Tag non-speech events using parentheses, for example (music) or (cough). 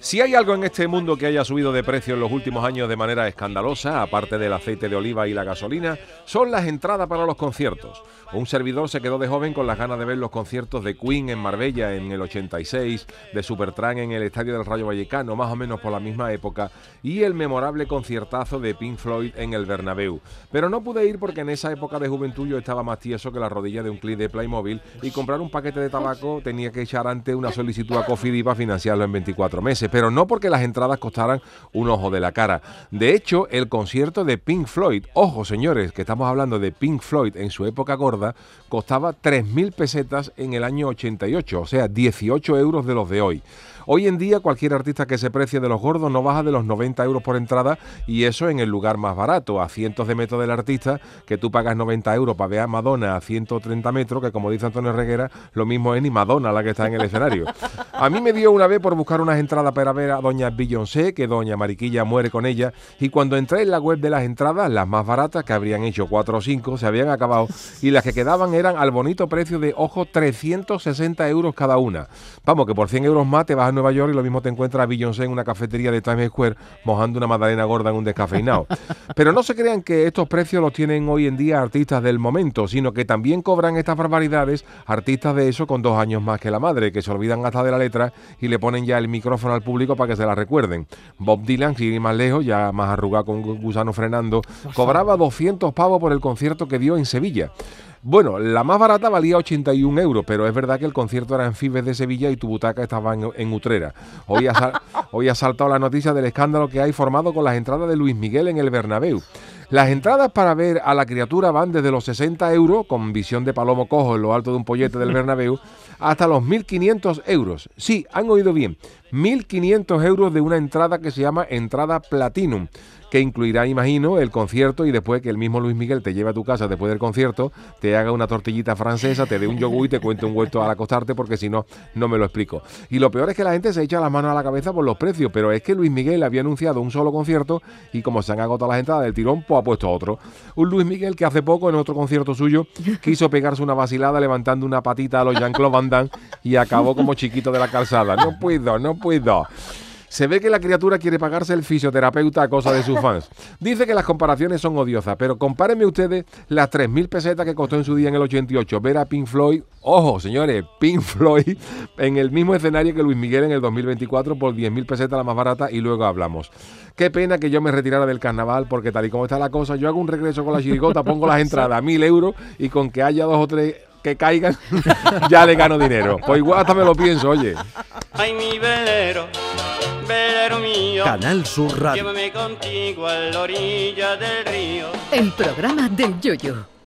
si hay algo en este mundo que haya subido de precio en los últimos años de manera escandalosa, aparte del aceite de oliva y la gasolina, son las entradas para los conciertos. Un servidor se quedó de joven con las ganas de ver los conciertos de Queen en Marbella en el 86, de Supertramp en el Estadio del Rayo Vallecano, más o menos por la misma época, y el memorable conciertazo de Pink Floyd en el Bernabéu. Pero no pude ir porque en esa época de juventud yo estaba más tieso que la rodilla de un clip de Playmobil y comprar un paquete de tabaco tenía que echar ante una solicitud a Cofidis para financiarlo en 24 meses, pero no porque las entradas costaran un ojo de la cara. De hecho, el concierto de Pink Floyd, ojo señores, que estamos hablando de Pink Floyd en su época gorda, costaba 3.000 pesetas en el año 88, o sea, 18 euros de los de hoy. Hoy en día cualquier artista que se precie de los gordos no baja de los 90 euros por entrada y eso en el lugar más barato, a cientos de metros del artista, que tú pagas 90 euros para ver a Madonna a 130 metros, que como dice Antonio Reguera, lo mismo es ni Madonna la que está en el escenario. A mí me dio una vez por buscar unas entradas para ver a doña Beyoncé, que doña Mariquilla muere con ella, y cuando entré en la web de las entradas, las más baratas, que habrían hecho 4 o 5, se habían acabado, y las que quedaban eran al bonito precio de, ojo, 360 euros cada una. Vamos, que por 100 euros más te vas Nueva York y lo mismo te encuentras a Beyoncé en una cafetería de Times Square mojando una magdalena gorda en un descafeinado. (laughs) Pero no se crean que estos precios los tienen hoy en día artistas del momento, sino que también cobran estas barbaridades artistas de eso con dos años más que la madre, que se olvidan hasta de la letra y le ponen ya el micrófono al público para que se la recuerden. Bob Dylan, sin ir más lejos, ya más arrugado con un gusano frenando, cobraba 200 pavos por el concierto que dio en Sevilla. Bueno, la más barata valía 81 euros, pero es verdad que el concierto era en Fibes de Sevilla y tu butaca estaba en, Utrera. Hoy ha, (laughs) hoy ha saltado la noticia del escándalo que hay formado con las entradas de Luis Miguel en el Bernabéu. Las entradas para ver a la criatura van desde los 60 euros, con visión de palomo cojo en lo alto de un pollete del Bernabéu, hasta los 1.500 euros. Sí, han oído bien, 1.500 euros de una entrada que se llama entrada Platinum que incluirá, imagino, el concierto y después que el mismo Luis Miguel te lleve a tu casa después del concierto, te haga una tortillita francesa, te dé un yogur y te cuente un vuelto al acostarte, porque si no, no me lo explico. Y lo peor es que la gente se echa las manos a la cabeza por los precios, pero es que Luis Miguel había anunciado un solo concierto y como se han agotado las entradas del tirón, pues ha puesto otro. Un Luis Miguel que hace poco, en otro concierto suyo, quiso pegarse una vacilada levantando una patita a los Jean-Claude Van Damme y acabó como chiquito de la calzada. No puedo, no puedo. Se ve que la criatura quiere pagarse el fisioterapeuta a cosa de sus (laughs) fans. Dice que las comparaciones son odiosas, pero compárenme ustedes las 3.000 pesetas que costó en su día en el 88 ver a Pink Floyd, ojo señores, Pink Floyd en el mismo escenario que Luis Miguel en el 2024 por 10.000 pesetas la más barata y luego hablamos. Qué pena que yo me retirara del carnaval porque tal y como está la cosa, yo hago un regreso con la chirigota, pongo las (laughs) entradas a 1.000 euros y con que haya dos o tres que caigan, (laughs) ya le gano dinero. Pues igual hasta me lo pienso, oye. Ay, mi velero velero mío. Canal Sur Radio. Llévame contigo a la orilla del río. El programa del Yoyo.